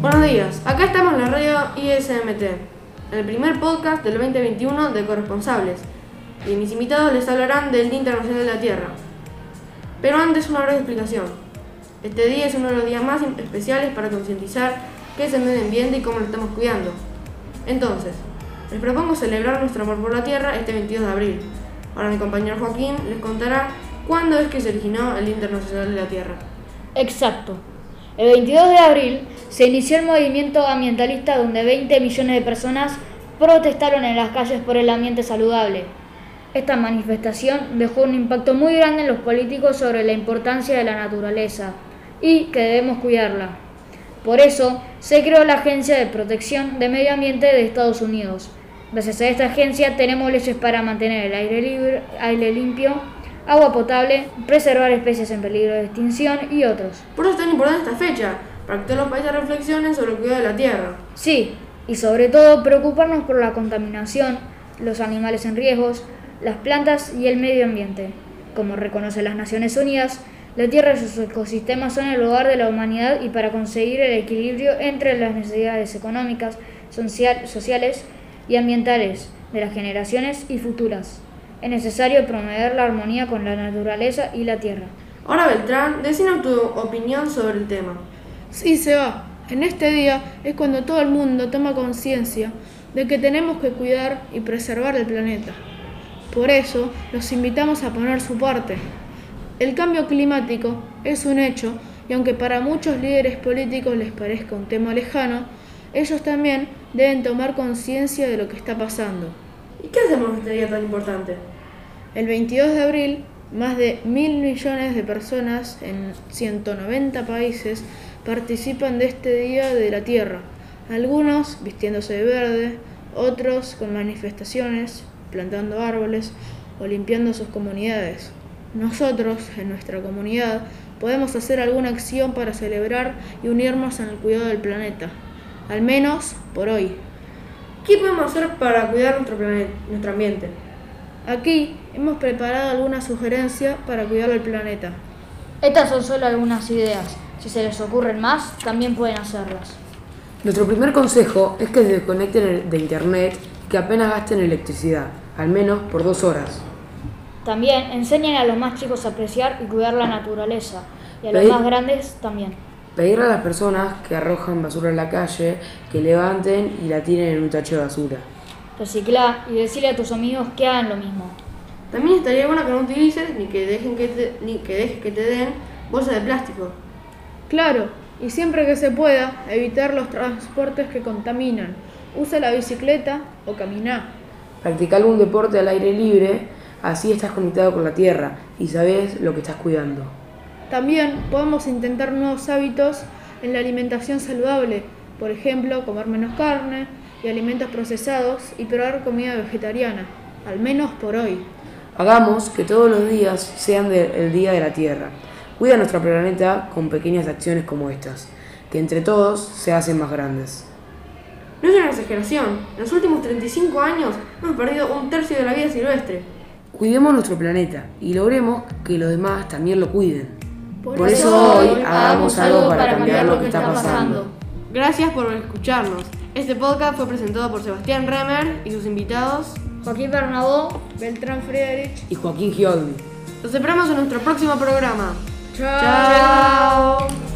Buenos días, acá estamos en la radio ISMT, el primer podcast del 2021 de Corresponsables, y mis invitados les hablarán del Día Internacional de la Tierra. Pero antes una breve explicación. Este día es uno de los días más especiales para concientizar qué es el medio ambiente y cómo lo estamos cuidando. Entonces, les propongo celebrar nuestro amor por la Tierra este 22 de abril. Ahora mi compañero Joaquín les contará cuándo es que se originó el Día Internacional de la Tierra. Exacto. El 22 de abril se inició el movimiento ambientalista donde 20 millones de personas protestaron en las calles por el ambiente saludable. Esta manifestación dejó un impacto muy grande en los políticos sobre la importancia de la naturaleza y que debemos cuidarla. Por eso se creó la Agencia de Protección de Medio Ambiente de Estados Unidos. Gracias a esta agencia tenemos leyes para mantener el aire, libre, aire limpio, agua potable, preservar especies en peligro de extinción y otros. Por eso es tan importante esta fecha, todos los países reflexionen sobre el cuidado de la Tierra. Sí, y sobre todo preocuparnos por la contaminación, los animales en riesgos, las plantas y el medio ambiente. Como reconocen las Naciones Unidas, la Tierra y sus ecosistemas son el hogar de la humanidad y para conseguir el equilibrio entre las necesidades económicas, social, sociales y ambientales de las generaciones y futuras. Es necesario promover la armonía con la naturaleza y la Tierra. Ahora Beltrán, decina tu opinión sobre el tema. Sí, se va. En este día es cuando todo el mundo toma conciencia de que tenemos que cuidar y preservar el planeta. Por eso los invitamos a poner su parte. El cambio climático es un hecho y aunque para muchos líderes políticos les parezca un tema lejano, ellos también deben tomar conciencia de lo que está pasando. ¿Y qué hacemos en este día tan importante? El 22 de abril, más de mil millones de personas en 190 países participan de este Día de la Tierra, algunos vistiéndose de verde, otros con manifestaciones, plantando árboles o limpiando sus comunidades. Nosotros, en nuestra comunidad, podemos hacer alguna acción para celebrar y unirnos en el cuidado del planeta, al menos por hoy. ¿Qué podemos hacer para cuidar nuestro, planeta, nuestro ambiente? Aquí hemos preparado algunas sugerencias para cuidar el planeta. Estas son solo algunas ideas. Si se les ocurren más, también pueden hacerlas. Nuestro primer consejo es que se desconecten de internet que apenas gasten electricidad, al menos por dos horas. También enseñen a los más chicos a apreciar y cuidar la naturaleza, y a los más grandes también. Pedirle a las personas que arrojan basura en la calle que levanten y la tiren en un tacho de basura. Recicla y decirle a tus amigos que hagan lo mismo. También estaría bueno que no utilices ni que dejen que te, ni que dejes que te den bolsas de plástico. Claro, y siempre que se pueda, evitar los transportes que contaminan. Usa la bicicleta o camina. Practica algún deporte al aire libre, así estás conectado con la tierra y sabes lo que estás cuidando. También podemos intentar nuevos hábitos en la alimentación saludable, por ejemplo, comer menos carne y alimentos procesados y probar comida vegetariana, al menos por hoy. Hagamos que todos los días sean de, el Día de la Tierra. Cuida nuestro planeta con pequeñas acciones como estas, que entre todos se hacen más grandes. No es una exageración, en los últimos 35 años hemos perdido un tercio de la vida silvestre. Cuidemos nuestro planeta y logremos que los demás también lo cuiden. Por, Por eso hoy hagamos algo para cambiar lo que está pasando. Gracias por escucharnos. Este podcast fue presentado por Sebastián Remer y sus invitados Joaquín Bernabó, Beltrán Friedrich y Joaquín Gioldi. Los esperamos en nuestro próximo programa. Tchau. Tchau.